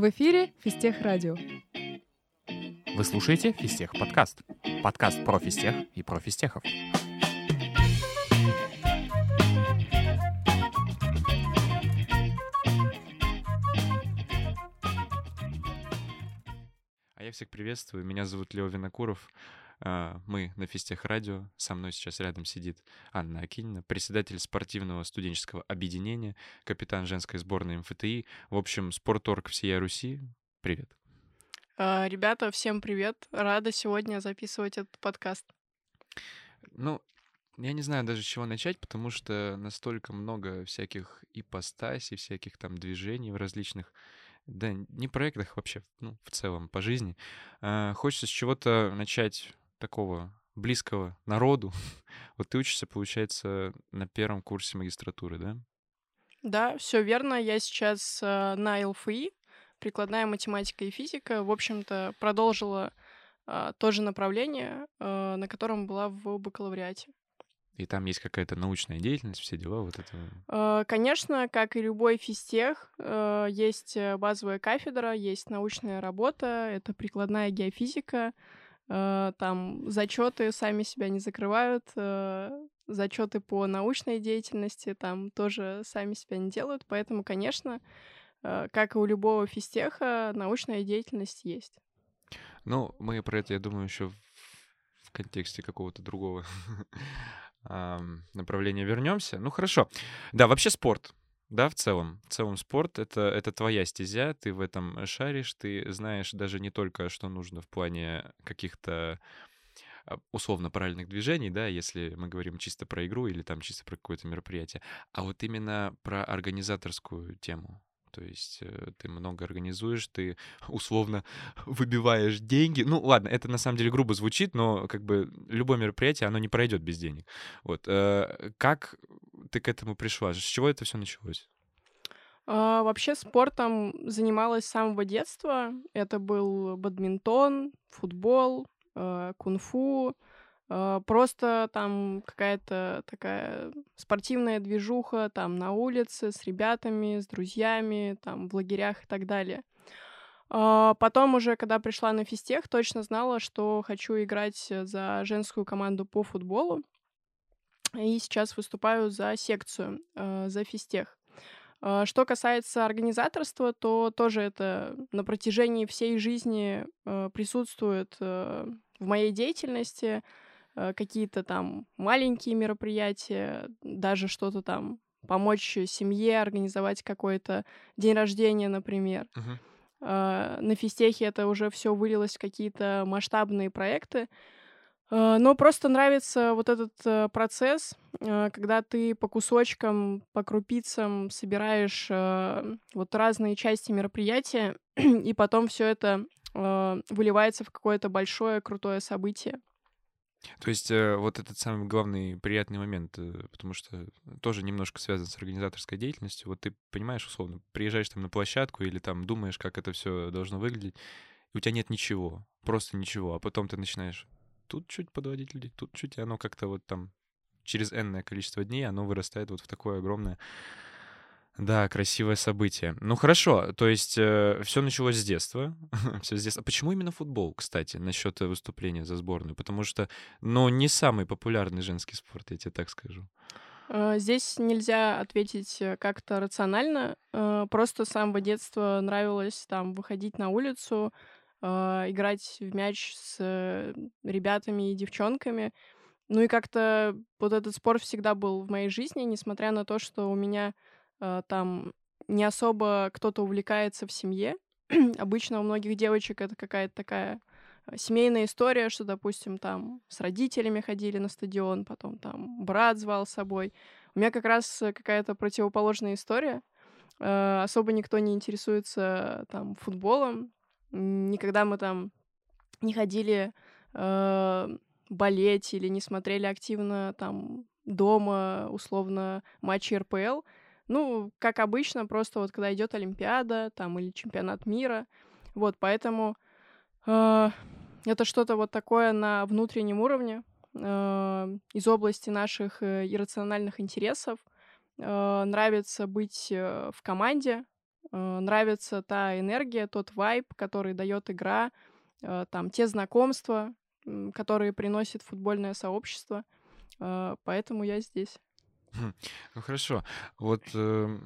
В эфире Фистех Радио. Вы слушаете Фистех подкаст. Подкаст про фистех и про фистехов. А я всех приветствую. Меня зовут Лео Винокуров. А, мы на Фистех Радио. Со мной сейчас рядом сидит Анна Акинина, председатель спортивного студенческого объединения, капитан женской сборной МФТИ. В общем, спорторг всей Руси. Привет. А, ребята, всем привет. Рада сегодня записывать этот подкаст. Ну, я не знаю даже с чего начать, потому что настолько много всяких ипостасей, всяких там движений в различных да, не проектах вообще, ну, в целом, по жизни. А, хочется с чего-то начать такого близкого народу. Вот ты учишься, получается, на первом курсе магистратуры, да? Да, все верно. Я сейчас э, на ЛФИ, прикладная математика и физика. В общем-то, продолжила э, то же направление, э, на котором была в бакалавриате. И там есть какая-то научная деятельность, все дела, вот это. Конечно, как и любой физтех, есть базовая кафедра, есть научная работа, это прикладная геофизика, там зачеты сами себя не закрывают, э, зачеты по научной деятельности там тоже сами себя не делают, поэтому, конечно, э, как и у любого физтеха, научная деятельность есть. Ну, мы про это, я думаю, еще в контексте какого-то другого направления вернемся. Ну, хорошо. Да, вообще спорт да, в целом. В целом спорт это, это твоя стезя, ты в этом шаришь, ты знаешь даже не только, что нужно в плане каких-то а, условно правильных движений, да, если мы говорим чисто про игру или там чисто про какое-то мероприятие, а вот именно про организаторскую тему. То есть э, ты много организуешь, ты условно выбиваешь деньги. Ну, ладно, это на самом деле грубо звучит, но как бы любое мероприятие, оно не пройдет без денег. Вот. Э, как ты к этому пришла? С чего это все началось? А, вообще спортом занималась с самого детства. Это был бадминтон, футбол, э, кунг-фу. Э, просто там какая-то такая спортивная движуха там на улице с ребятами, с друзьями, там в лагерях и так далее. Э, потом уже, когда пришла на физтех, точно знала, что хочу играть за женскую команду по футболу. И сейчас выступаю за секцию, э, за физтех. Что касается организаторства, то тоже это на протяжении всей жизни присутствует в моей деятельности. Э, какие-то там маленькие мероприятия, даже что-то там помочь семье организовать какой-то день рождения, например. Uh-huh. На физтехе это уже все вылилось в какие-то масштабные проекты. Э, но просто нравится вот этот процесс, когда ты по кусочкам, по крупицам собираешь вот разные части мероприятия, и потом все это выливается в какое-то большое крутое событие. То есть э, вот этот самый главный приятный момент, э, потому что тоже немножко связан с организаторской деятельностью. Вот ты понимаешь, условно, приезжаешь там на площадку или там думаешь, как это все должно выглядеть, и у тебя нет ничего, просто ничего, а потом ты начинаешь тут чуть подводить людей, тут чуть, и оно как-то вот там через энное количество дней оно вырастает вот в такое огромное да, красивое событие. Ну хорошо, то есть э, все началось с детства. все с детства. Почему именно футбол, кстати, насчет выступления за сборную? Потому что, ну, не самый популярный женский спорт, я тебе так скажу. Э, здесь нельзя ответить э, как-то рационально. Э, просто с самого детства нравилось там выходить на улицу, играть в мяч с ребятами и девчонками. Ну и как-то вот этот спорт всегда был в моей жизни, несмотря на то, что у меня Э, там не особо кто-то увлекается в семье. Обычно у многих девочек это какая-то такая э, семейная история, что, допустим, там с родителями ходили на стадион, потом там брат звал с собой. У меня как раз э, какая-то противоположная история. Особо никто не интересуется там футболом. Никогда мы там не ходили болеть или не смотрели активно там дома, условно, матчи РПЛ. Ну, как обычно, просто вот когда идет Олимпиада там или чемпионат мира. Вот, поэтому э, это что-то вот такое на внутреннем уровне э, из области наших э, иррациональных интересов. Э, нравится быть э, в команде, э, нравится та энергия, тот вайб, который дает игра, э, там те знакомства, которые приносит футбольное сообщество. Э, поэтому я здесь. Хм, ну хорошо. Вот э,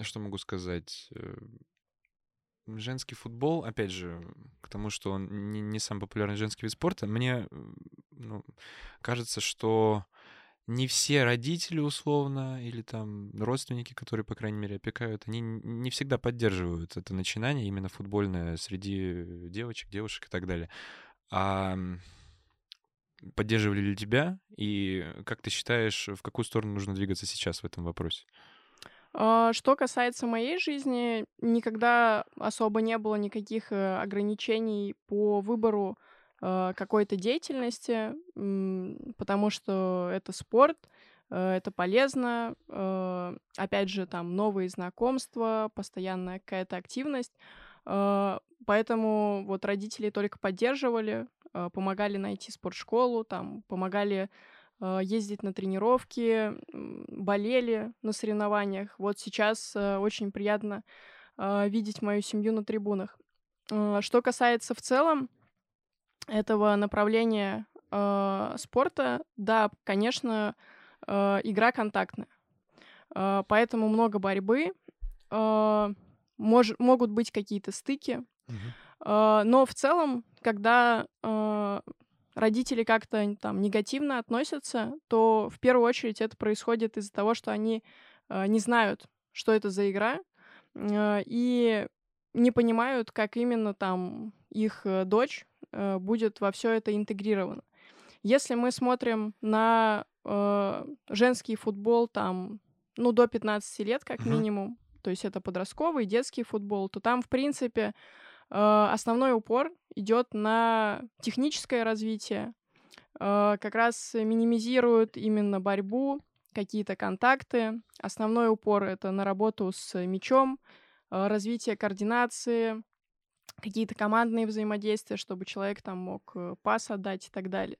что могу сказать? Э, женский футбол, опять же, к тому, что он не, не самый популярный женский вид спорта, мне ну, кажется, что не все родители условно или там родственники, которые, по крайней мере, опекают, они не всегда поддерживают это начинание именно футбольное среди девочек, девушек и так далее. А поддерживали ли тебя? И как ты считаешь, в какую сторону нужно двигаться сейчас в этом вопросе? А, что касается моей жизни, никогда особо не было никаких э, ограничений по выбору э, какой-то деятельности, потому что это спорт, э, это полезно, опять же, там новые знакомства, постоянная какая-то активность. Поэтому вот родители только поддерживали, помогали найти спортшколу, там, помогали а, ездить на тренировки, болели на соревнованиях. Вот сейчас э, очень приятно видеть мою семью на трибунах. Что касается в целом этого направления спорта, да, конечно, игра контактная. Поэтому много борьбы, мож, могут быть какие-то стыки. Uh-huh. Но в целом, когда родители как-то там негативно относятся, то в первую очередь это происходит из-за того, что они э, не знают, что это за игра, э, и не понимают, как именно там их э, дочь э, будет во все это интегрирована. Если мы смотрим на э, женский футбол там, ну, до 15 лет, как минимум, то есть это подростковый, детский футбол, то там, в принципе, Э, основной упор идет на техническое развитие, э, как раз минимизирует именно борьбу, какие-то контакты. Основной упор это на работу с мячом, э, развитие координации, какие-то командные взаимодействия, чтобы человек там мог пас отдать и так далее.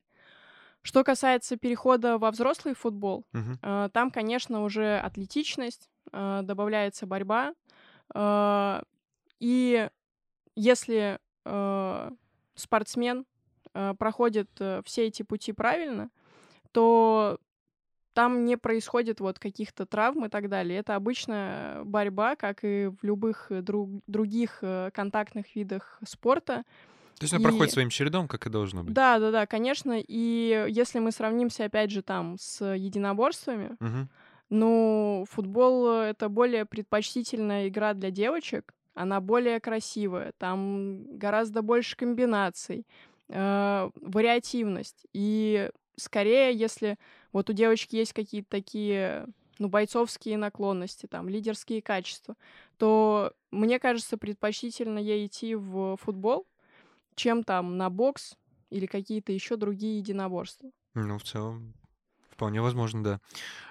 Что касается перехода во взрослый футбол, uh-huh. там, конечно, уже атлетичность, добавляется борьба, и если э, спортсмен э, проходит э, все эти пути правильно, то там не происходит вот каких-то травм и так далее. Это обычная борьба, как и в любых друг, других э, контактных видах спорта. То есть она и... проходит своим чередом, как и должно быть. Да, да, да, конечно. И если мы сравнимся, опять же, там с единоборствами, угу. ну, футбол — это более предпочтительная игра для девочек, она более красивая, там гораздо больше комбинаций, э, вариативность. И скорее, если вот у девочки есть какие-то такие ну, бойцовские наклонности, там, лидерские качества, то, мне кажется, предпочтительно ей идти в футбол, чем там на бокс или какие-то еще другие единоборства. Ну, в целом, вполне возможно, да.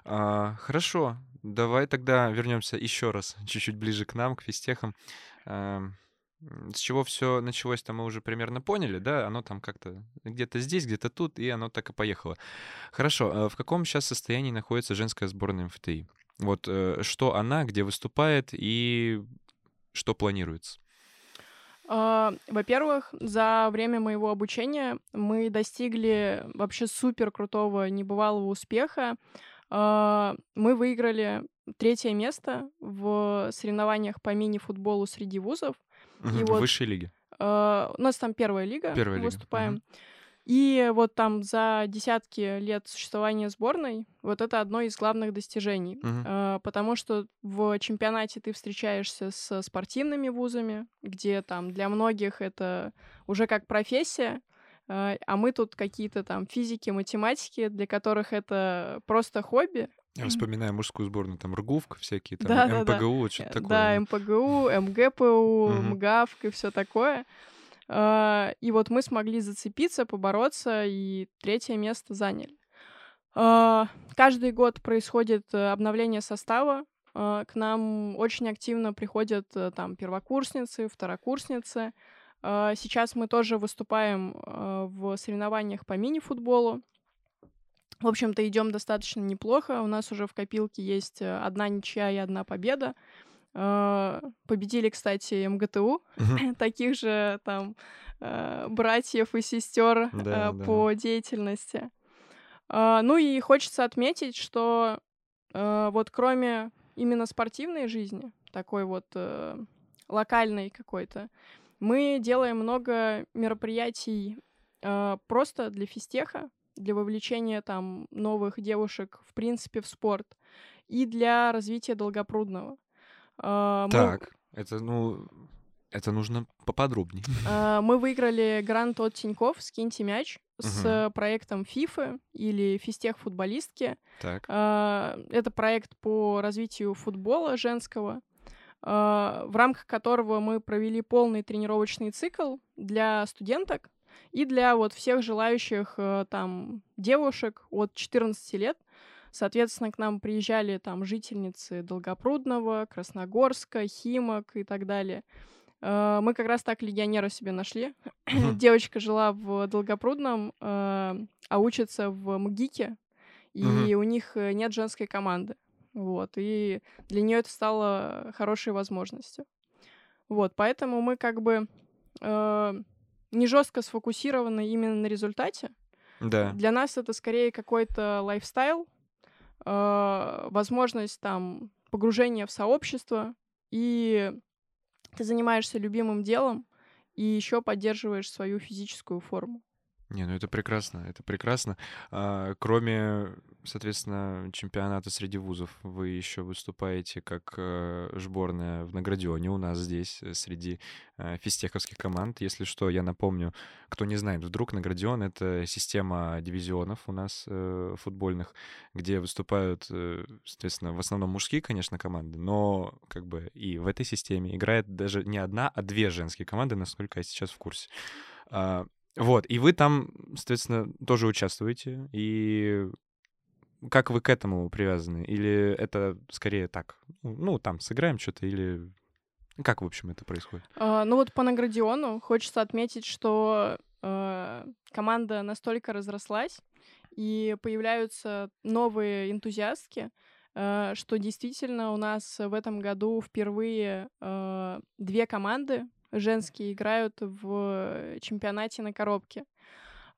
А, хорошо, Давай тогда вернемся еще раз, чуть-чуть ближе к нам, к физтехам. Эм, с чего все началось, там мы уже примерно поняли, да? Оно там как-то где-то здесь, где-то тут, и оно так и поехало. Хорошо, а в каком сейчас состоянии находится женская сборная МФТИ? Вот э, что она, где выступает и что планируется? Uh, во-первых, за время моего обучения мы достигли вообще супер крутого, небывалого успеха. А, мы выиграли третье место в соревнованиях по мини-футболу среди вузов. Угу, и вот, высшей лиги. Uh, у нас там первая лига, первая мы выступаем. Угу. И вот там за десятки лет существования сборной вот это одно из главных достижений, uh, потому что в чемпионате ты встречаешься с спортивными вузами, где там для многих это уже как профессия, а, а мы тут какие-то там физики, математики, для которых это просто хобби. Я вспоминаю мужскую сборную, там РГУВК всякие, там да, МПГУ, да, да. что-то такое. Да, МПГУ, МГПУ, МГАВК и все такое. А, и вот мы смогли зацепиться, побороться, и третье место заняли. Каждый год происходит э, обновление состава. К нам очень активно приходят э, там первокурсницы, второкурсницы. А, сейчас мы тоже выступаем а, в соревнованиях по мини-футболу. В общем-то, идем достаточно неплохо. У нас уже в копилке есть э, одна ничья и одна победа. Э, победили, кстати, МГТУ, Мгм. таких же там братьев и сестер Да, э, да. по деятельности. А, Ну и хочется отметить, что вот кроме именно спортивной жизни, такой вот э, локальной какой-то, мы делаем много мероприятий э, просто для физтеха, для вовлечения там новых девушек, в принципе, в спорт и для развития Долгопрудного. Мы- Так, это, ну, это нужно поподробнее. а, Мы выиграли грант от Тиньков «Скиньте мяч» с Мгм. проектом ФИФы или «Физтех футболистки». Так. А, Это проект по развитию футбола женского, в рамках которого мы провели полный тренировочный цикл для студенток и для вот всех желающих э, там девушек от 14 лет. Соответственно, к нам приезжали там жительницы Долгопрудного, Красногорска, Химок и так далее. Э, Мы как раз так легионера себе нашли. Девочка жила в Долгопрудном, э, а учится в МГИКе, и у них нет женской команды. Вот, и для нее это стало хорошей возможностью. Вот, поэтому мы как бы э, не жестко сфокусированы именно на результате. Да. Для нас это скорее какой-то лайфстайл, э, возможность там погружения в сообщество, и ты занимаешься любимым делом и еще поддерживаешь свою физическую форму. Не, ну это прекрасно, это прекрасно. А, кроме, соответственно, чемпионата среди вузов, вы еще выступаете как э, сборная в Наградионе у нас здесь, э, среди э, физтеховских команд. Если что, я напомню, кто не знает, вдруг Наградион — это система дивизионов у нас э, футбольных, где выступают, э, соответственно, в основном мужские, конечно, команды, но как бы и в этой системе играет даже не одна, а две женские команды, насколько я сейчас в курсе. Вот, и вы там, соответственно, тоже участвуете, и как вы к этому привязаны? Или это скорее так? Ну, там, сыграем что-то, или... Как, в общем, это происходит? А, Ну вот по Наградиону хочется отметить, что э, команда настолько разрослась, и появляются новые энтузиастки, э, что действительно у нас в этом году впервые э, две команды женские играют в чемпионате на коробке.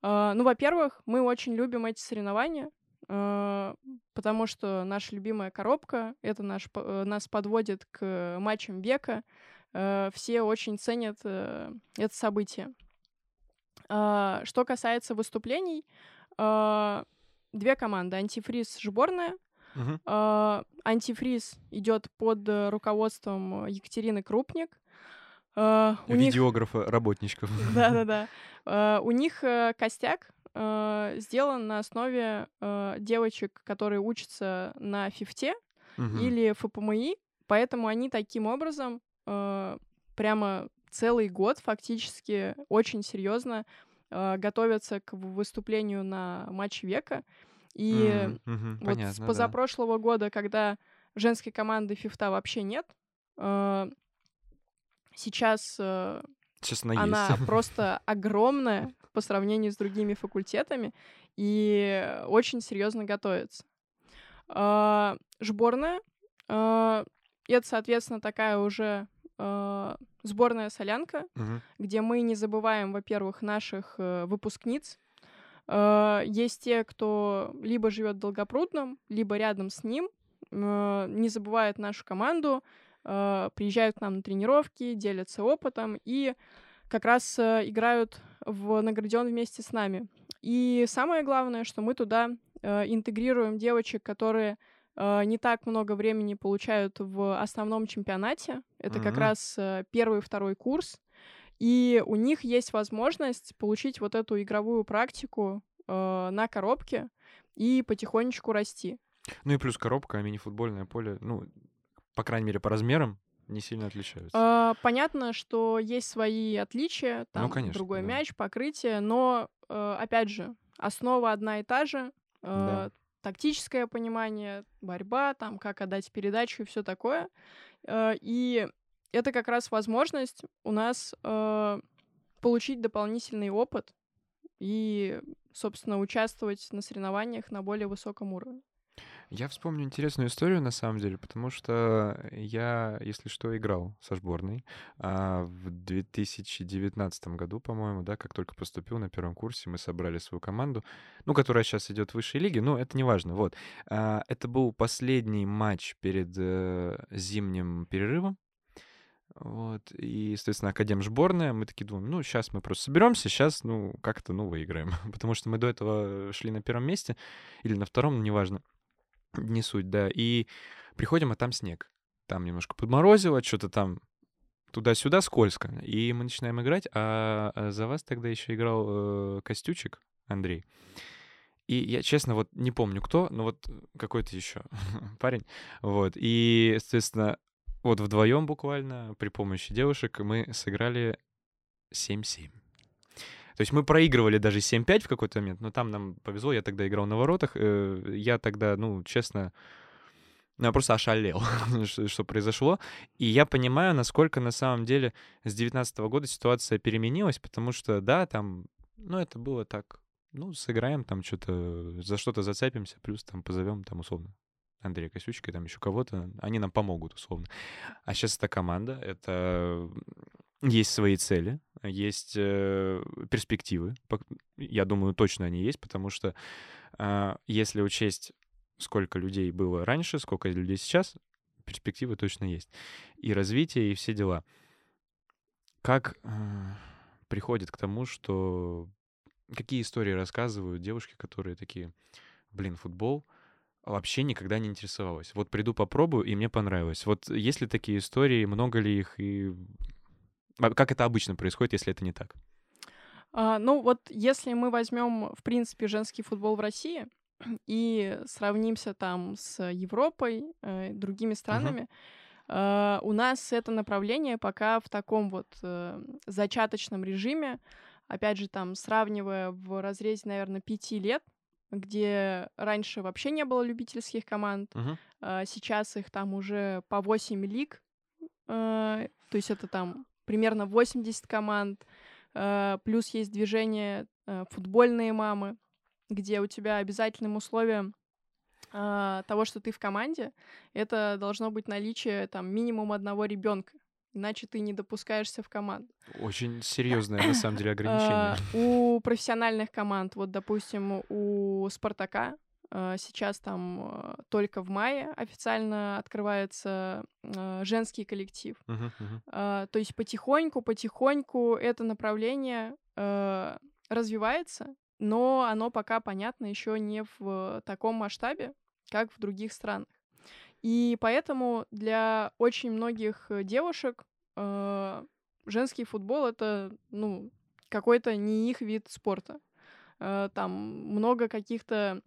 Э, Ну, во-первых, мы очень любим эти соревнования, э, потому что наша любимая коробка это наш, нас подводит к матчам века. Э, Все очень ценят э, это событие. А, Что касается выступлений, а, две команды. Антифриз сборная. А, Антифриз идет под руководством Екатерины Крупник. А, У них Видеографа, работничков. да-да-да. Э, У них э, костяк э, сделан на основе девочек, которые учатся на фифте Мгм. или ФПМИ, поэтому они таким образом прямо целый год фактически очень серьезно готовятся к выступлению на матч века. И Мгм, мгм, вот с Понятно, да. позапрошлого года, когда женской команды фифта вообще нет, сейчас э, Сейчас она есть. просто огромная по сравнению с другими факультетами и очень серьезно готовится. А, Сборная а, это, соответственно, такая уже а, сборная солянка, Мгм. где мы не забываем, во-первых, наших э, выпускниц. Э, Есть те, кто либо живет в Долгопрудном, либо рядом с ним, э, не забывают нашу команду, э, приезжают к нам на тренировки, делятся опытом и как раз э, играют в Наградион вместе с нами. И самое главное, что мы туда э, интегрируем девочек, которые э, не так много времени получают в основном чемпионате. Это как Мгм. раз э, первый, второй курс. И у них есть возможность получить вот эту игровую практику э, на коробке и потихонечку расти. Ну и плюс коробка, а мини-футбольное поле, ну, по крайней мере, по размерам не сильно отличаются. А, Понятно, что есть свои отличия, там Ну, конечно, другой да. мяч, покрытие, но э, опять же основа одна и та же. Да. э, Тактическое понимание, борьба, там как отдать передачу и все такое. Э, И это как раз возможность у нас получить дополнительный опыт и, собственно, участвовать на соревнованиях на более высоком уровне. Я вспомню интересную историю, на самом деле, потому что я, если что, играл со сборной а, в 2019 году, по-моему, да, как только поступил на первом курсе, мы собрали свою команду, ну, которая сейчас идет в высшей лиге, но это не важно, вот. А, это был последний матч перед э, зимним перерывом, вот, и, соответственно, Академ сборная, мы такие думаем, ну, сейчас мы просто соберемся, сейчас, ну, как-то, ну, выиграем. Потому что мы до этого шли на первом месте или на втором, неважно не суть, да. И приходим, а там снег. Там немножко подморозило, что-то там туда-сюда скользко. И мы начинаем играть, а, а за вас тогда еще играл э, Костючик Андрей. И я, честно, вот не помню кто, но вот какой-то еще парень. Вот. И, соответственно, вот вдвоем буквально при помощи девушек мы сыграли 7-7. То есть мы проигрывали даже 7-5 в какой-то момент, но там нам повезло, я тогда играл на воротах. Э, я тогда, ну, честно, ну, я просто ошалел, что, что произошло. И я понимаю, насколько на самом деле с 19 года ситуация переменилась, потому что, да, там, ну, это было так, ну, сыграем там что-то, за что-то зацепимся, плюс там позовем там условно Андрея Косючка и там еще кого-то, они нам помогут условно. А сейчас это команда, это есть свои цели, есть э, перспективы. Я думаю, точно они есть, потому что э, если учесть, сколько людей было раньше, сколько людей сейчас, перспективы точно есть. И развитие, и все дела. Как э, приходит к тому, что... Какие истории рассказывают девушки, которые такие, блин, футбол вообще никогда не интересовалась. Вот приду попробую, и мне понравилось. Вот есть ли такие истории, много ли их, и как это обычно происходит, если это не так? А, ну вот если мы возьмем, в принципе, женский футбол в России и сравнимся там с Европой, э, другими странами, uh-huh. Uh, у нас это направление пока в таком вот uh, зачаточном режиме, опять же, там, сравнивая в разрезе, наверное, пяти лет, где раньше вообще не было любительских команд, uh-huh. uh, сейчас их там уже по 8 лиг, то есть это там примерно 80 команд, э, плюс есть движение э, «Футбольные мамы», где у тебя обязательным условием э, того, что ты в команде, это должно быть наличие там минимум одного ребенка, иначе ты не допускаешься в команду. Очень серьезное, на самом деле, ограничение. У профессиональных команд, вот, допустим, у Спартака сейчас там э, только в мае официально открывается э, женский коллектив. Uh-huh, uh-huh. То есть потихоньку, потихоньку это направление развивается, но оно пока, понятно, еще не в таком масштабе, как в других странах. И поэтому для очень многих девушек женский футбол это, ну, какой-то не их вид спорта. Там много каких-то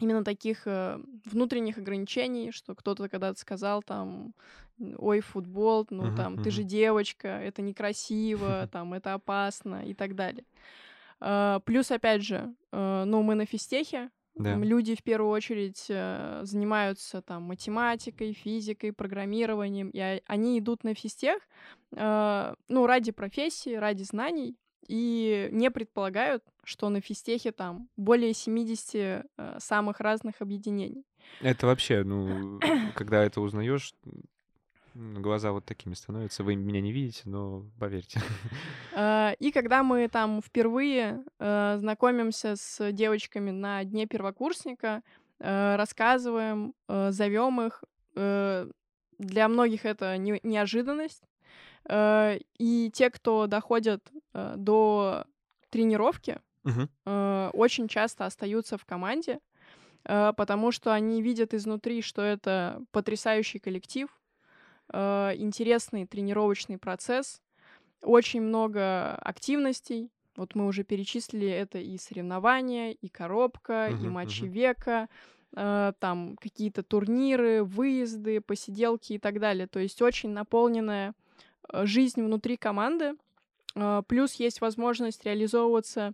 именно таких э, внутренних ограничений, что кто-то когда-то сказал там, ой, футбол, ну uh-huh, там, uh-huh. ты же девочка, это некрасиво, там, это опасно и так далее. Э, плюс, опять же, э, ну, мы на физтехе, да. Люди в первую очередь э, занимаются там математикой, физикой, программированием, и они идут на физтех, э, ну, ради профессии, ради знаний, и не предполагают, что на физтехе там более 70 э, самых разных объединений. Это вообще, ну, когда это узнаешь, глаза вот такими становятся. Вы меня не видите, но поверьте. Э, и когда мы там впервые э, знакомимся с девочками на дне первокурсника, рассказываем, зовем их, для многих это не, неожиданность. Э, и те, кто доходят э, до тренировки, uh-huh. очень часто остаются в команде, потому что они видят изнутри, что это потрясающий коллектив, интересный тренировочный процесс, очень много активностей. Вот мы уже перечислили это и соревнования, и коробка, uh-huh, и матчи uh-huh. века, там какие-то турниры, выезды, посиделки и так далее. То есть очень наполненная жизнь внутри команды, э, плюс есть возможность реализовываться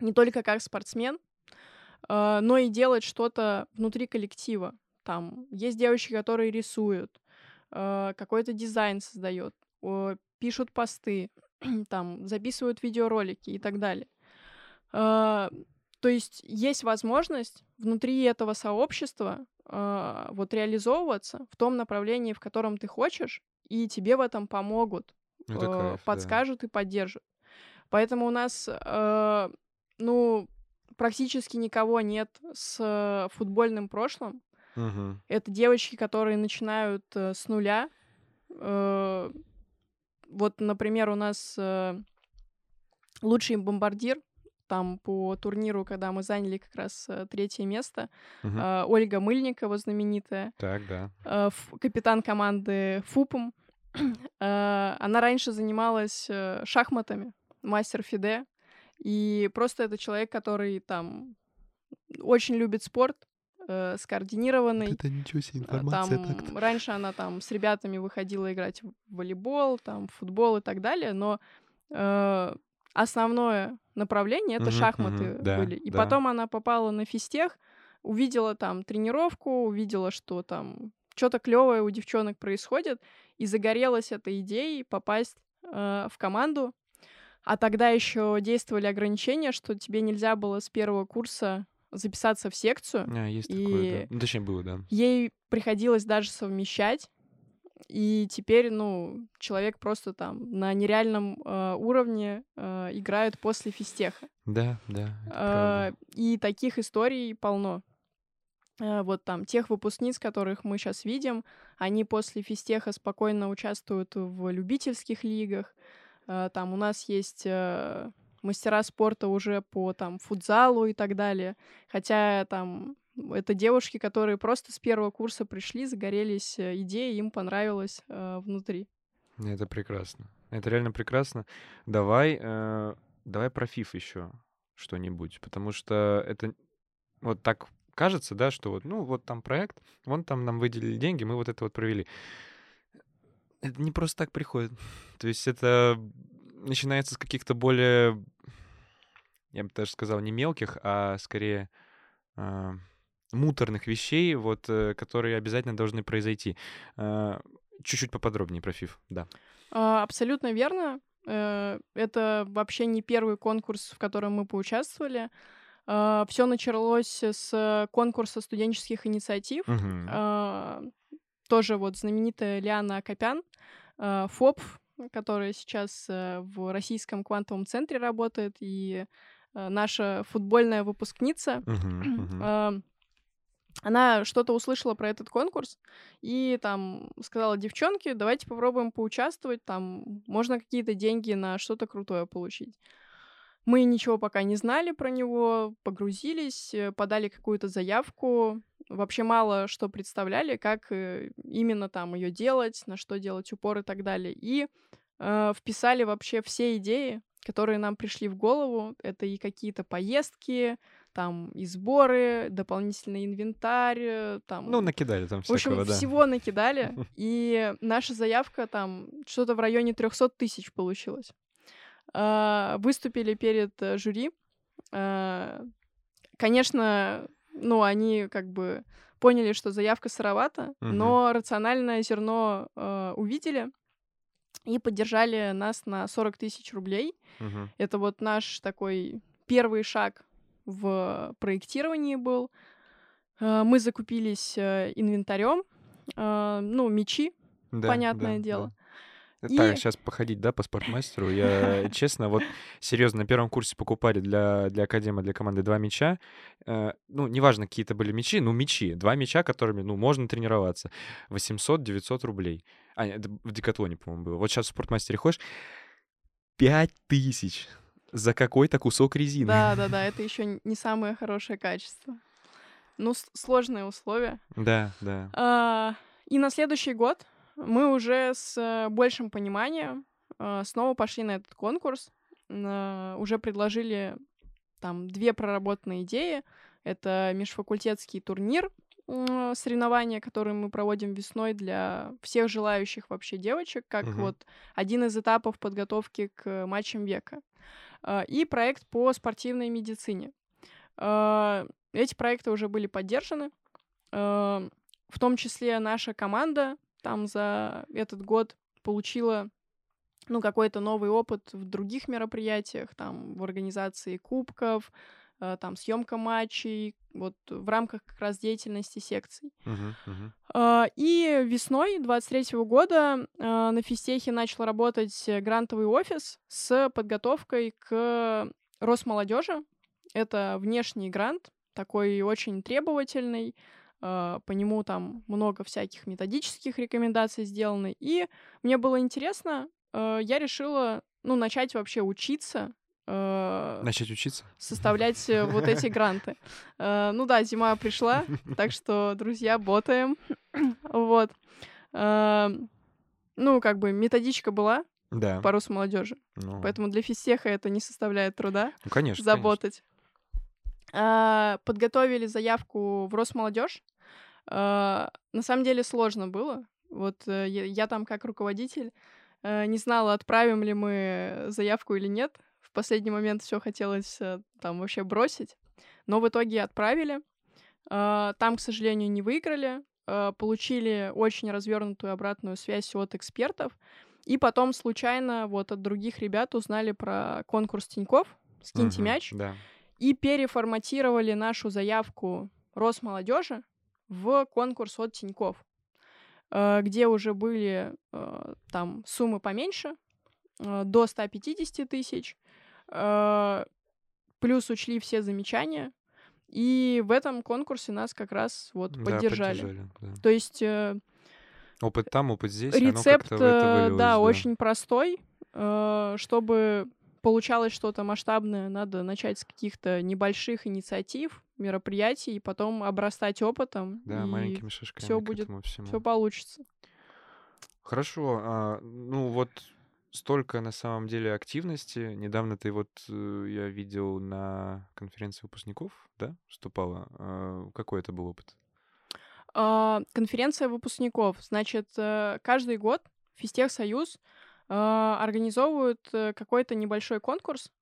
не только как спортсмен, э, но и делать что-то внутри коллектива. Там есть девочки, которые рисуют, какой-то дизайн создают, пишут посты, там записывают видеоролики и так далее. То есть есть возможность внутри этого сообщества э, вот реализовываться в том направлении, в котором ты хочешь, и тебе в этом помогут, Это э, кайф, да. подскажут и поддержат. Поэтому у нас, э, ну, практически никого нет с футбольным прошлым. Мгм. Это девочки, которые начинают э, с нуля. Э, вот, например, у нас э, лучший бомбардир там по турниру, когда мы заняли как раз э, третье место, Мгм. э, Ольга Мыльникова знаменитая, Так, да. э, капитан команды ФУПом. Э, Она раньше занималась э, шахматами, мастер Фиде, и просто это человек, который там очень любит спорт, э, скоординированный. Это ничего себе Э, Там раньше она там с ребятами выходила играть в волейбол, там в футбол и так далее, но э, основное направление это шахматы да, были. И да. потом она попала на физтех, увидела там тренировку, увидела, что там что-то клевое у девчонок происходит, и загорелась этой идеей попасть э, в команду. А тогда еще действовали ограничения, что тебе нельзя было с первого курса записаться в секцию. А, есть И- такое, да. Ну, точнее, было, да. Ей приходилось даже совмещать. И теперь, ну, человек просто там на нереальном э, уровне э, играет после физтеха. Да, да, Э, и таких историй полно. Э, вот там тех выпускниц, которых мы сейчас видим, они после физтеха спокойно участвуют в любительских лигах. Э, там у нас есть э, мастера спорта уже по там футзалу и так далее. Хотя там это девушки, которые просто с первого курса пришли, загорелись э, идеей, им понравилось э, внутри. Это прекрасно. Это реально прекрасно. Давай, э, давай про ФИФ еще что-нибудь, потому что это вот так кажется, да, что вот, ну, вот там проект, вон там нам выделили деньги, мы вот это вот провели. Это не просто так приходит. То есть это начинается с каких-то более, я бы даже сказал, не мелких, а скорее а, муторных вещей, вот, э, которые обязательно должны произойти. А, Чуть-чуть поподробнее про ФИФ, да. А, Абсолютно верно. Э, Это вообще не первый конкурс, в котором мы поучаствовали. Все началось с конкурса студенческих инициатив. А, Тоже вот знаменитая Лиана Акопян, а, ФОП, которая сейчас э, в российском квантовом центре работает, и э, наша футбольная выпускница. Мгм, мгм. Она что-то услышала про этот конкурс и там сказала, девчонки, давайте попробуем поучаствовать, там можно какие-то деньги на что-то крутое получить. Мы ничего пока не знали про него, погрузились, э, подали какую-то заявку, вообще мало что представляли, как э, именно там ее делать, на что делать упор и так далее. И э, вписали вообще все идеи, которые нам пришли в голову. Это и какие-то поездки, там и сборы, дополнительный инвентарь, э, там Ну, накидали там в общем, всякого, да. всего накидали, и наша заявка там что-то в районе 300 тысяч получилось. А, Выступили перед э, жюри. А, Конечно, ну, они как бы поняли, что заявка сыровата, Мгм. но рациональное зерно э, увидели и поддержали нас на 40 тысяч рублей. Мгм. Это вот наш такой первый шаг в проектировании был. Э, Мы закупились э, инвентарем, э, ну, мечи, Да, понятное да, дело. да. И- Так, сейчас походить, да, по спортмастеру. Я, честно, вот серьезно, на первом курсе покупали для, для Академа, для команды два мяча. Э, ну, неважно, какие это были мячи, ну, мячи. Два мяча, которыми, ну, можно тренироваться. 800-900 рублей. А, нет, в Декатлоне, по-моему, было. Вот сейчас в спортмастере ходишь, 5000 за какой-то кусок резины. Да, да, да, это еще не самое хорошее качество. Ну, сложные условия. Да, да. А, И на следующий год мы уже с э, большим пониманием э, снова пошли на этот конкурс. Уже предложили там две проработанные идеи. Это межфакультетский турнир, м, соревнования, которые мы проводим весной для всех желающих вообще девочек, как Мгм. вот один из этапов подготовки к матчам века. А, И проект по спортивной медицине. А, Эти проекты уже были поддержаны. А, В том числе наша команда там за этот год получила ну, какой-то новый опыт в других мероприятиях, там, в организации кубков, там съемка матчей, вот в рамках как раз деятельности секций. Мгм. А, И весной 23 года а, на физтехе начал работать э, грантовый офис с подготовкой к Росмолодежи. Это внешний грант, такой очень требовательный. По нему там много всяких методических рекомендаций сделаны. И мне было интересно, я решила ну, начать вообще учиться Начать учиться? составлять э, вот эти гранты. Э, Ну да, зима пришла, так что, друзья, ботаем. Вот. Э, Ну, как бы методичка была Да. по молодежи, Ну, поэтому для физтеха это не составляет труда ну, конечно. конечно. заботать. А, Подготовили заявку в Росмолодежь. На самом деле сложно было. Вот э, я там как руководитель э, не знала, отправим ли мы заявку или нет. В последний момент все хотелось э, там вообще бросить. Но в итоге отправили. А, Там, к сожалению, не выиграли. А, Получили очень развернутую обратную связь от экспертов. И потом случайно вот от других ребят узнали про конкурс Тиньков «Скиньте Мгм, мяч» Да. и переформатировали нашу заявку Росмолодежи в конкурс от Тиньков, э, где уже были э, там суммы поменьше, э, до 150 тысяч, э, плюс учли все замечания, и в этом конкурсе нас как раз вот Да, поддержали. да. То есть э, Опыт там, опыт здесь, рецепт, э, вылилось, да, очень простой. Э, Чтобы получалось что-то масштабное, надо начать с каких-то небольших инициатив, мероприятий, и потом обрастать опытом, Да, маленькими шажками всё к будет- все получится. Хорошо, а, ну вот столько на самом деле активности. Недавно ты вот, э, я видел на конференции выпускников, да, вступала. А, Какой это был опыт? А, Конференция выпускников. Значит, э, каждый год Физтехсоюз а, организовывает э, какой-то небольшой конкурс.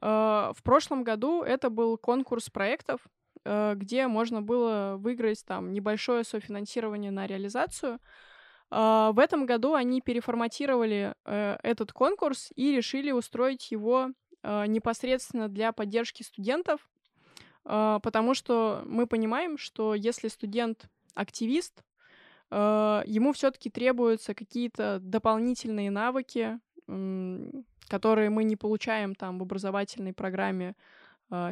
В прошлом году это был конкурс проектов, где можно было выиграть там небольшое софинансирование на реализацию. А, В этом году они переформатировали э, этот конкурс и решили устроить его э, непосредственно для поддержки студентов, а, потому что мы понимаем, что если студент активист, ему все-таки требуются какие-то дополнительные навыки, которые мы не получаем там в образовательной программе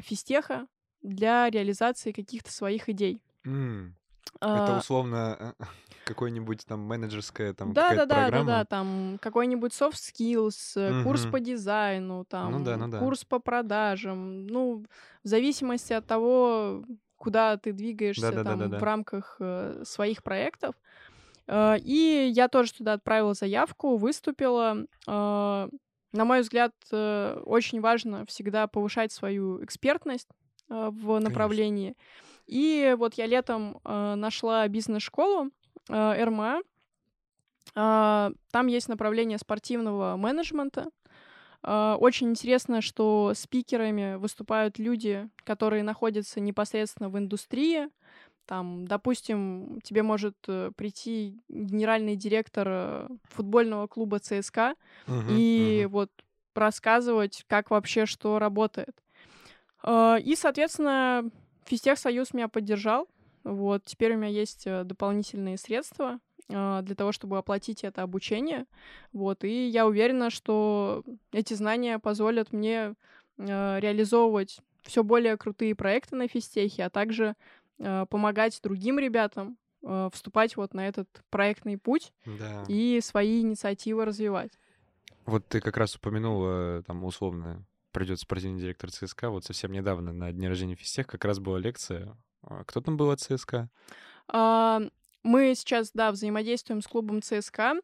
физтеха для реализации каких-то своих идей. М, Это А, условно э, какое-нибудь там менеджерская там да, да, да, да, программа. да, там какой-нибудь soft skills, э, курс по дизайну, там да, ну да. курс по продажам. Ну, в зависимости от того, куда ты двигаешься там Да-да-да-да-да. в рамках э, своих проектов. Э, и я тоже туда отправила заявку, выступила. Э, на мой взгляд, э, очень важно всегда повышать свою экспертность э, в направлении. И вот я летом э, нашла бизнес-школу э, РМА. А, Там есть направление спортивного менеджмента. А, Очень интересно, что спикерами выступают люди, которые находятся непосредственно в индустрии. Там, допустим, тебе может э, прийти генеральный директор э, футбольного клуба ЦСКА Мгм, и мгм. вот рассказывать, как вообще что работает. А, И, соответственно, Физтехсоюз меня поддержал. Вот, теперь у меня есть э, дополнительные средства а, для того, чтобы оплатить это обучение. Вот, и я уверена, что эти знания позволят мне э, реализовывать все более крутые проекты на физтехе, а также э, помогать другим ребятам э, вступать вот на этот проектный путь Да. и свои инициативы развивать. Вот ты как раз упомянула, там, условно, придет спортивный директор ЦСКА. Вот совсем недавно на дне рождения физтех как раз была лекция. А Кто там был от ЦСКА? А, Мы сейчас, да, взаимодействуем с клубом ЦСКА.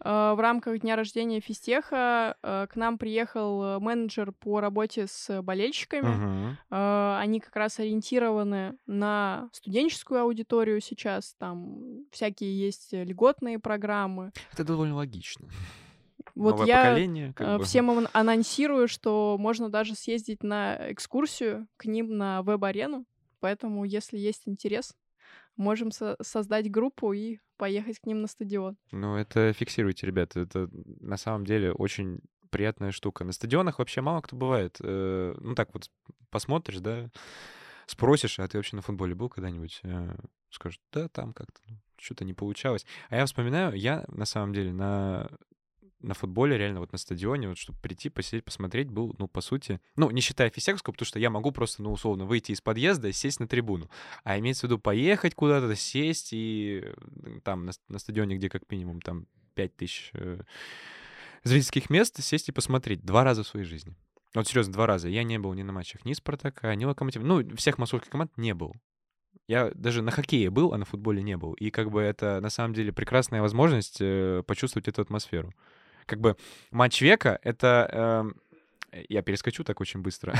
А, В рамках дня рождения физтеха а, к нам приехал менеджер по работе с болельщиками. А, Они как раз ориентированы на студенческую аудиторию сейчас. Там всякие есть льготные программы. Это довольно логично. Вот Новое я поколение, как э, бы. всем ан- анонсирую, что можно даже съездить на экскурсию к ним на веб-арену. Поэтому, если есть интерес, можем со- создать группу и поехать к ним на стадион. Ну, это фиксируйте, ребята. Это на самом деле очень приятная штука. На стадионах вообще мало кто бывает. Э, ну так вот посмотришь, да, спросишь, а ты вообще на футболе был когда-нибудь? Э, скажут, да, там как-то ну, что-то не получалось. А я вспоминаю, я на самом деле на на футболе, реально вот на стадионе, вот чтобы прийти, посидеть, посмотреть, был, ну, по сути, ну, не считая физического, потому что я могу просто, ну, условно, выйти из подъезда и сесть на трибуну. А имеется в виду поехать куда-то, сесть и там на, на стадионе, где как минимум там 5 тысяч э, зрительских мест, сесть и посмотреть два раза в своей жизни. Вот серьезно, два раза. Я не был ни на матчах ни Спартака, ни Локомотива. Ну, всех московских команд не был. Я даже на хоккее был, а на футболе не был. И как бы это на самом деле прекрасная возможность э, почувствовать эту атмосферу как бы матч века — это... Э, я перескочу так очень быстро.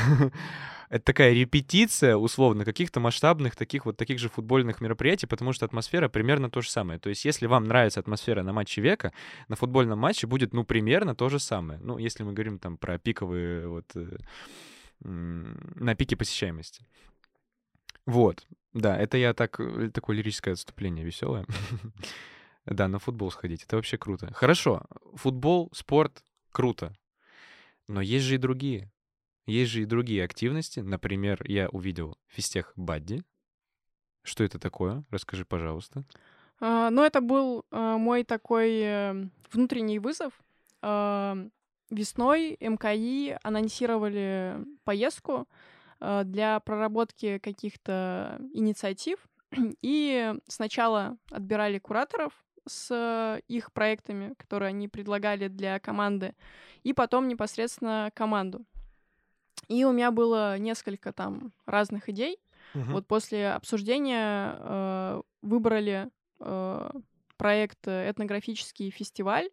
это такая репетиция, условно, каких-то масштабных таких вот таких же футбольных мероприятий, потому что атмосфера примерно то же самое. То есть если вам нравится атмосфера на матче века, на футбольном матче будет, ну, примерно то же самое. Ну, если мы говорим там про пиковые вот... Э, на пике посещаемости. Вот, да, это я так, э, такое лирическое отступление веселое. Да, на футбол сходить. Это вообще круто. Хорошо. Футбол, спорт — круто. Но есть же и другие. Есть же и другие активности. Например, я увидел физтех Бадди. Что это такое? Расскажи, пожалуйста. А, ну, это был а, мой такой а, внутренний вызов. А, весной МКИ анонсировали поездку а, для проработки каких-то инициатив. И сначала отбирали кураторов, с их проектами, которые они предлагали для команды, и потом непосредственно команду. И у меня было несколько там разных идей. Uh-huh. Вот после обсуждения э, выбрали э, проект этнографический фестиваль.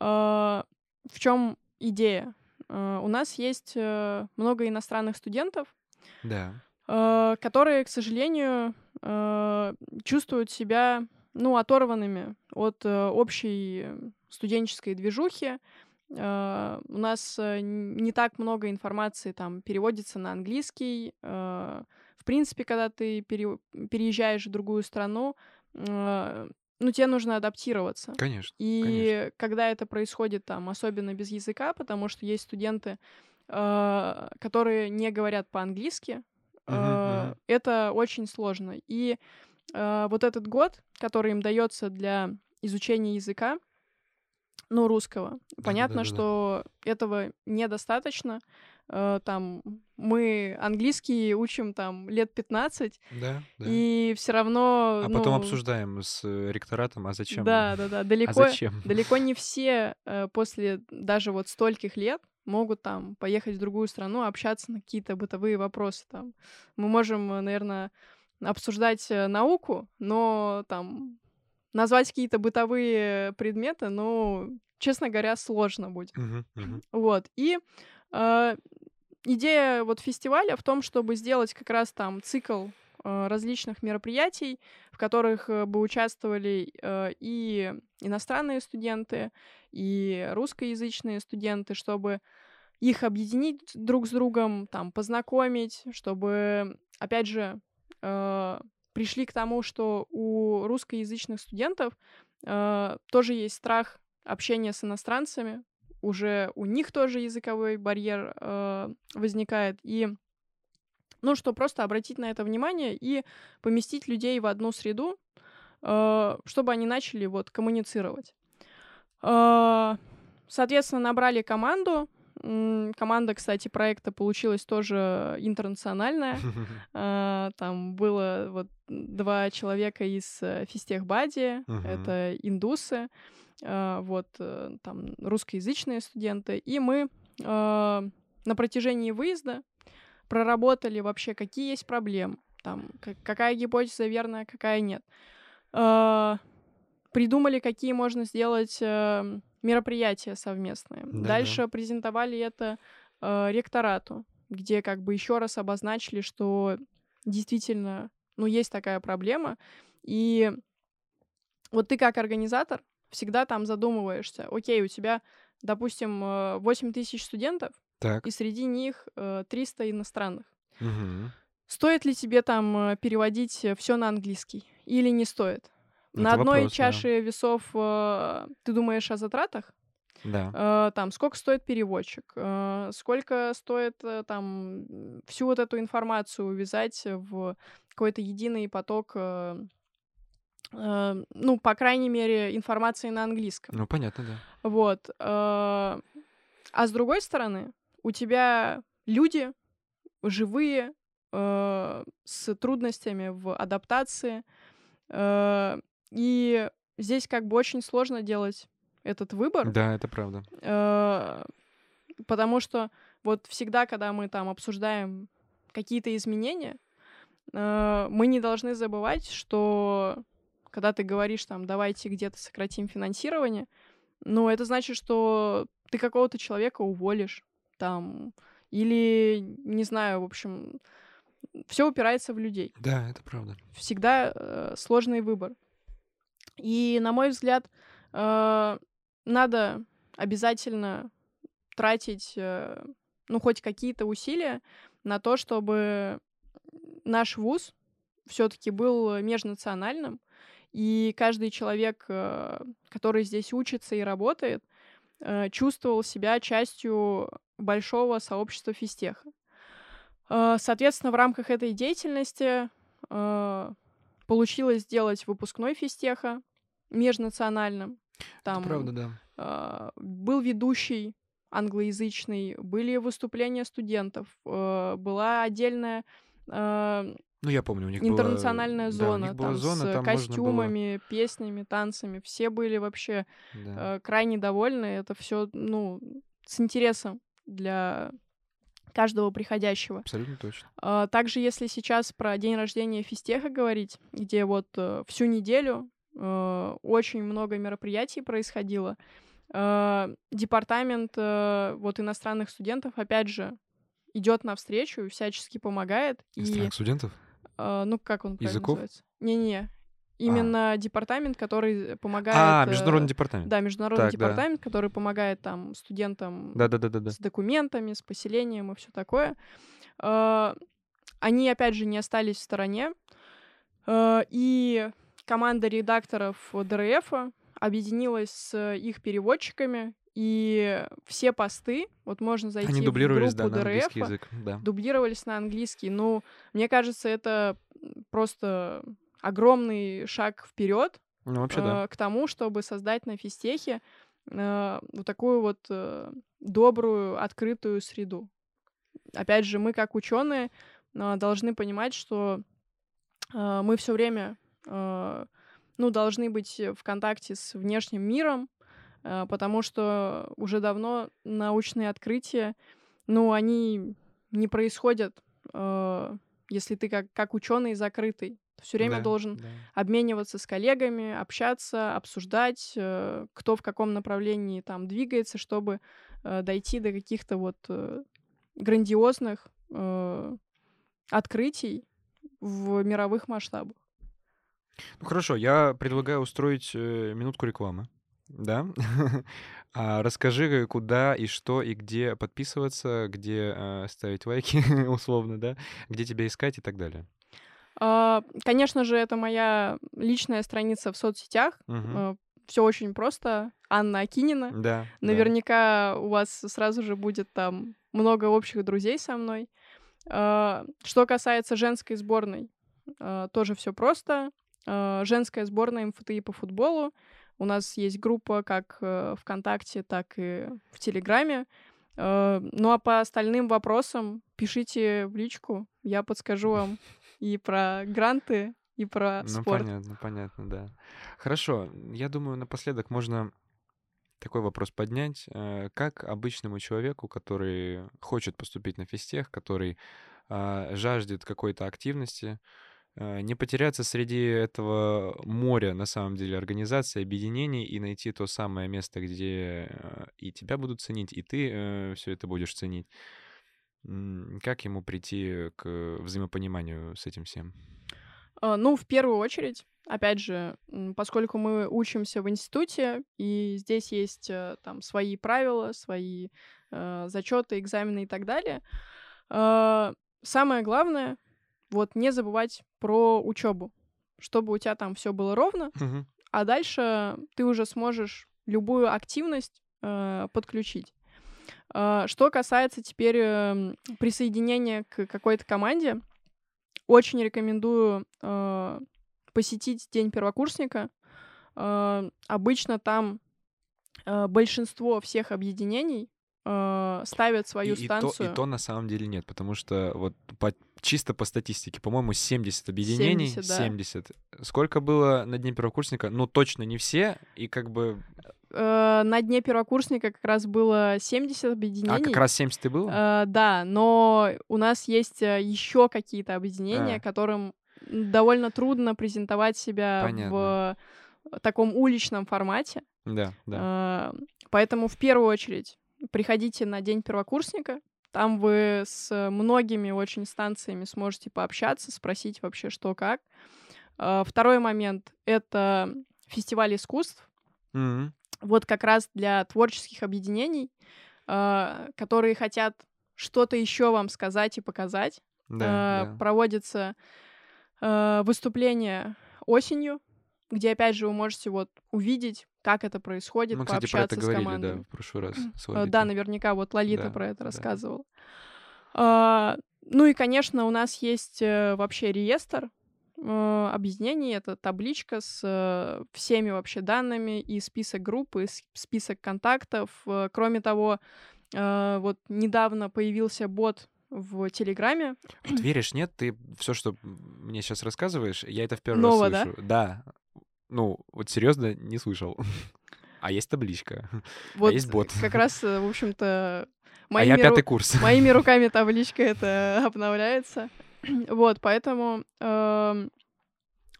Э, в чем идея? Э, у нас есть э, много иностранных студентов, да. э, которые, к сожалению, э, чувствуют себя ну, оторванными от э, общей студенческой движухи. Э, у нас э, не так много информации там переводится на английский. В принципе, когда ты пере, переезжаешь в другую страну, ну, тебе нужно адаптироваться. Конечно. И конечно. когда это происходит там, особенно без языка, потому что есть студенты, которые не говорят по-английски, uh-huh, uh-huh. это очень сложно. И э, вот этот год, который им дается для изучения языка, ну, русского. Понятно, да, да, что да. этого недостаточно. Э, там мы английский учим там лет 15, да, да. и все равно. А ну, потом обсуждаем с ректоратом, а зачем? Да, да, да. Далеко, а зачем? далеко не все э, после даже вот стольких лет могут там поехать в другую страну, общаться на какие-то бытовые вопросы. Там. Мы можем, наверное, обсуждать э, науку, но там назвать какие-то бытовые предметы, ну, честно говоря, сложно будет. Uh-huh, uh-huh. Вот. И э, идея вот фестиваля в том, чтобы сделать как раз там цикл э, различных мероприятий, в которых э, бы участвовали э, и иностранные студенты, и русскоязычные студенты, чтобы их объединить друг с другом, там, познакомить, чтобы, опять же, э, пришли к тому, что у русскоязычных студентов э, тоже есть страх общения с иностранцами, уже у них тоже языковой барьер э, возникает, и ну, что просто обратить на это внимание и поместить людей в одну среду, э, чтобы они начали вот коммуницировать. Э, соответственно, набрали команду, Команда, кстати, проекта получилась тоже интернациональная. А, там было вот два человека из э, Фистехбади, это индусы, а, вот э, там русскоязычные студенты. И мы а, на протяжении выезда проработали вообще, какие есть проблемы, там, какая гипотеза верная, какая нет. Придумали, какие можно сделать эм, мероприятия совместные. Да, Дальше да. презентовали это э, ректорату, где как бы еще раз обозначили, что действительно, ну, есть такая проблема. И вот ты как организатор всегда там задумываешься, окей, у тебя, допустим, 8 э, тысяч студентов, так. и среди них 300 э, иностранных. Угу. Стоит ли тебе там э, переводить все на английский или не стоит? Это На одной вопрос, чаше да. весов э, ты думаешь о затратах, Да. Э, там, сколько стоит переводчик, э, сколько стоит э, там всю вот эту информацию увязать в какой-то единый поток, э, э, ну, по крайней мере, информации на английском. Ну, понятно, да. Вот. э, А с другой стороны, у тебя люди живые, э, с трудностями в адаптации, э, и здесь как бы очень сложно делать этот выбор, Да, это правда. э, потому что вот всегда, когда мы там обсуждаем какие-то изменения, э, мы не должны забывать, что когда ты говоришь там, давайте где-то сократим финансирование, ну, это значит, что ты какого-то человека уволишь там, или, не знаю, в общем, все упирается в людей. Да, это правда. Всегда э, сложный выбор. И, на мой взгляд, э, надо обязательно тратить, э, ну, хоть какие-то усилия на то, чтобы наш вуз все-таки был межнациональным, и каждый человек, э, который здесь учится и работает, чувствовал себя частью большого сообщества физтеха. Соответственно, в рамках этой деятельности получилось сделать выпускной физтеха межнациональным. Там Это правда, да. э, был ведущий англоязычный, были выступления студентов, э, была отдельная э, Ну, я помню, у них была... интернациональная да, у зона, них была там зона, с там можно было- костюмами, песнями, танцами. Все были вообще Да. э, крайне довольны. Это все, ну, с интересом для каждого приходящего. Абсолютно точно. А, Также, если сейчас про день рождения физтеха говорить, где вот э, всю неделю э, очень много мероприятий происходило, э, департамент э, вот иностранных студентов, опять же, идет навстречу и всячески помогает. И, Иностранных студентов? э, ну, как он Языков? называется? Не-не, именно департамент, который помогает... А, э, международный департамент. Да, международный Так, да. департамент, который помогает там студентам Да-да-да-да. с документами, с поселением и все такое. Э, Они, опять же, не остались в стороне. Э, И команда редакторов ДРФ объединилась с их переводчиками, и все посты, вот можно зайти Они в дублировались, группу да, на ДРФ, английский язык. Да. дублировались на английский. Ну, мне кажется, это просто огромный шаг вперед Ну, вообще, да. э, к тому, чтобы создать на физтехе э, вот такую вот э, добрую, открытую среду. Опять же, мы как ученые э, должны понимать, что э, мы все время э, ну, должны быть в контакте с внешним миром, э, потому что уже давно научные открытия, ну, они не происходят, э, если ты как, как ученый закрытый. Все время Да, должен да. обмениваться с коллегами, общаться, обсуждать, э, кто в каком направлении там двигается, чтобы э, дойти до каких-то вот э, грандиозных открытий в мировых масштабах. Ну хорошо, я предлагаю устроить минутку рекламы. Да? А расскажи, куда и что и где подписываться, где э, ставить лайки, условно, да, где тебя искать и так далее. А, Конечно же, это моя личная страница в соцсетях. Мгм. Все очень просто. Анна Акинина. Да. да. Наверняка у вас сразу же будет там много общих друзей со мной. А, Что касается женской сборной, а, тоже все просто. Женская сборная МФТИ по футболу. У нас есть группа как э, ВКонтакте, так и в Телеграме. Ну а по остальным вопросам пишите в личку. Я подскажу вам и про гранты, и про Ну, спорт. понятно, понятно, да. Хорошо, я думаю, напоследок можно такой вопрос поднять. Э, Как обычному человеку, который хочет поступить на физтех, который а, жаждет какой-то активности, э, не потеряться среди этого моря, на самом деле, организаций, объединений и найти то самое место, где э, и тебя будут ценить, и ты все это будешь ценить. Как ему прийти к взаимопониманию с этим всем? А, Ну, в первую очередь, опять же, поскольку мы учимся в институте, и здесь есть э, там свои правила, свои э, зачеты, экзамены и так далее, а, самое главное, вот не забывать про учебу, чтобы у тебя там все было ровно, Мгм. а дальше ты уже сможешь любую активность э, подключить. Э, что касается теперь э, присоединения к какой-то команде, очень рекомендую э, посетить День первокурсника. Э, обычно там большинство всех объединений э, ставят свою и, станцию. И то, и то на самом деле нет, потому что вот по, чисто по статистике, по-моему, 70 объединений. 70, да. 70. Сколько было на Дне первокурсника? Ну, точно не все, и как бы... Э, на дне первокурсника как раз было 70 объединений. А, как раз 70 и было? Э, да, но у нас есть еще какие-то объединения, А. которым довольно трудно презентовать себя Понятно. в таком уличном формате. Да, да. Э, Поэтому в первую очередь приходите на день первокурсника. Там вы с многими очень станциями сможете пообщаться, спросить вообще что как. Э, Второй момент — это фестиваль искусств. Мгм. Вот как раз для творческих объединений, э, которые хотят что-то еще вам сказать и показать. Да, Э, да. Проводится э, выступление осенью, где, опять же, вы можете вот увидеть, как это происходит, Мы, кстати, про пообщаться это с говорили, командой. да, в прошлый раз. с Э, Лолитой. Да, наверняка вот Лолита Да, про это да. рассказывал. А, Ну и, конечно, у нас есть э, вообще реестр э, объединений. Это табличка с э, всеми вообще данными и список групп, и список контактов. Э, Кроме того, э, вот недавно появился бот в Телеграме. Вот веришь, нет, ты все, что мне сейчас рассказываешь, я это в первый Ново, раз да? слышу. Да. Ну, вот серьезно, не слышал. А есть табличка. Вот есть бот. как раз, в общем-то, А я моими, ру- пятый курс. моими руками табличка это обновляется. Вот, поэтому эм,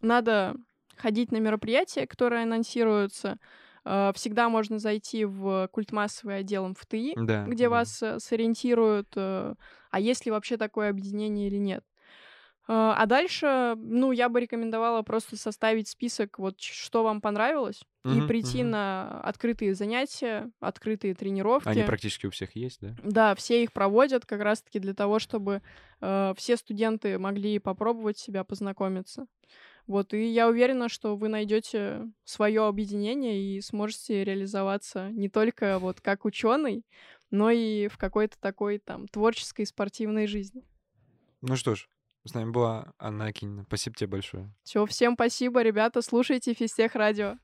надо ходить на мероприятия, которые анонсируются. Э, Всегда можно зайти в культмассовый отдел МФТИ, Да. где да. вас э, сориентируют, э, а есть ли вообще такое объединение или нет. Э, А дальше, ну, я бы рекомендовала просто составить список, вот что вам понравилось, и Мгм, прийти мгм. на открытые занятия, открытые тренировки. Они практически у всех есть, да? Да, все их проводят как раз-таки для того, чтобы э, все студенты могли попробовать себя, познакомиться. Вот, и я уверена, что вы найдете свое объединение и сможете реализоваться не только вот как ученый, но и в какой-то такой там творческой спортивной жизни. Ну что ж, с нами была Анна Акинина. Спасибо тебе большое. Все, всем спасибо, ребята, слушайте Физтех радио.